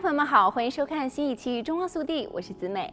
朋友们好，欢迎收看新一期《中澳速递》，我是子美。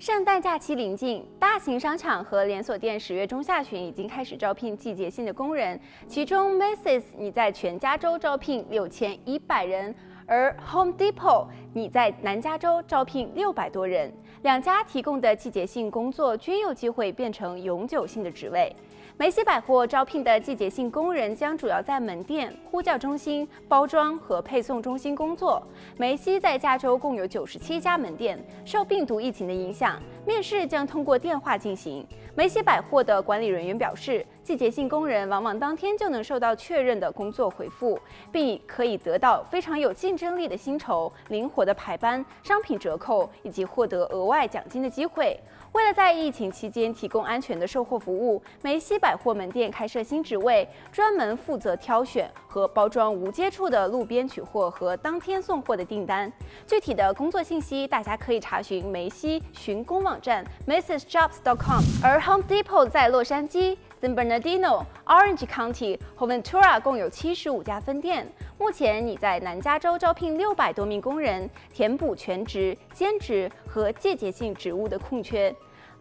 圣诞假期临近，大型商场和连锁店十月中下旬已经开始招聘季节性的工人，其中 Macy's 你在全加州招聘六千一百人，而 Home Depot 拟在南加州招聘六百多人。两家提供的季节性工作均有机会变成永久性的职位。梅西百货招聘的季节性工人将主要在门店、呼叫中心、包装和配送中心工作。梅西在加州共有九十七家门店，受病毒疫情的影响，面试将通过电话进行。梅西百货的管理人员表示，季节性工人往往当天就能收到确认的工作回复，并可以得到非常有竞争力的薪酬、灵活的排班、商品折扣以及获得额外奖金的机会。为了在疫情期间提供安全的售货服务，梅西百货门店开设新职位，专门负责挑选和包装无接触的路边取货和当天送货的订单。具体的工作信息，大家可以查询梅西寻工网站 macysjobs.com。而 Home Depot 在洛杉矶、San Bernardino、Orange County 和 Ventura 共有七十五家分店。目前已在南加州招聘六百多名工人，填补全职、兼职和季节性职务的空缺。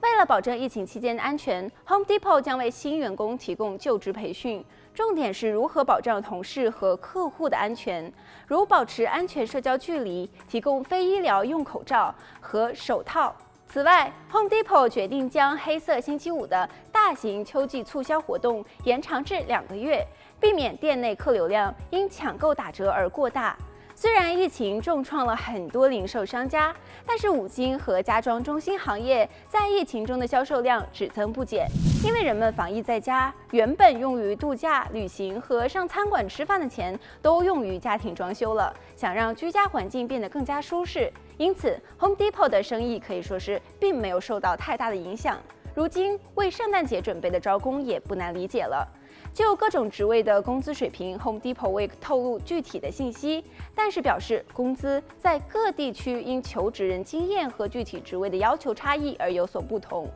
为了保证疫情期间的安全，Home Depot 将为新员工提供就职培训，重点是如何保障同事和客户的安全，如保持安全社交距离、提供非医疗用口罩和手套。此外，Home Depot 决定将黑色星期五的大型秋季促销活动延长至两个月，避免店内客流量因抢购打折而过大。虽然疫情重创了很多零售商家，但是五金和家装中心行业在疫情中的销售量只增不减。因为人们防疫在家，原本用于度假、旅行和上餐馆吃饭的钱都用于家庭装修了，想让居家环境变得更加舒适，因此 Home Depot 的生意可以说是并没有受到太大的影响。如今为圣诞节准备的招工也不难理解了。就各种职位的工资水平，Home Depot 未透露具体的信息，但是表示工资在各地区因求职人经验和具体职位的要求差异而有所不同。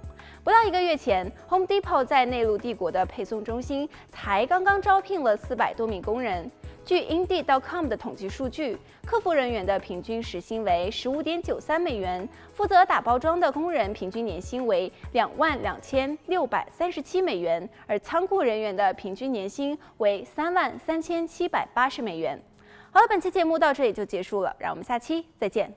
不到一个月前，Home Depot 在内陆帝国的配送中心才刚刚招聘了四百多名工人。据 Indeed.com 的统计数据，客服人员的平均时薪为十五点九三美元，负责打包装的工人平均年薪为两万两千六百三十七美元，而仓库人员的平均年薪为三万三千七百八十美元。好了，本期节目到这里就结束了，让我们下期再见。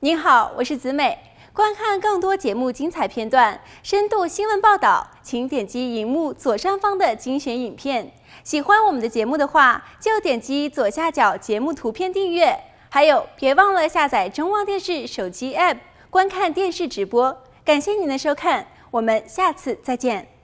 您好，我是子美。观看更多节目精彩片段、深度新闻报道，请点击荧幕左上方的精选影片。喜欢我们的节目的话，就点击左下角节目图片订阅。还有，别忘了下载中望电视手机 App，观看电视直播。感谢您的收看，我们下次再见。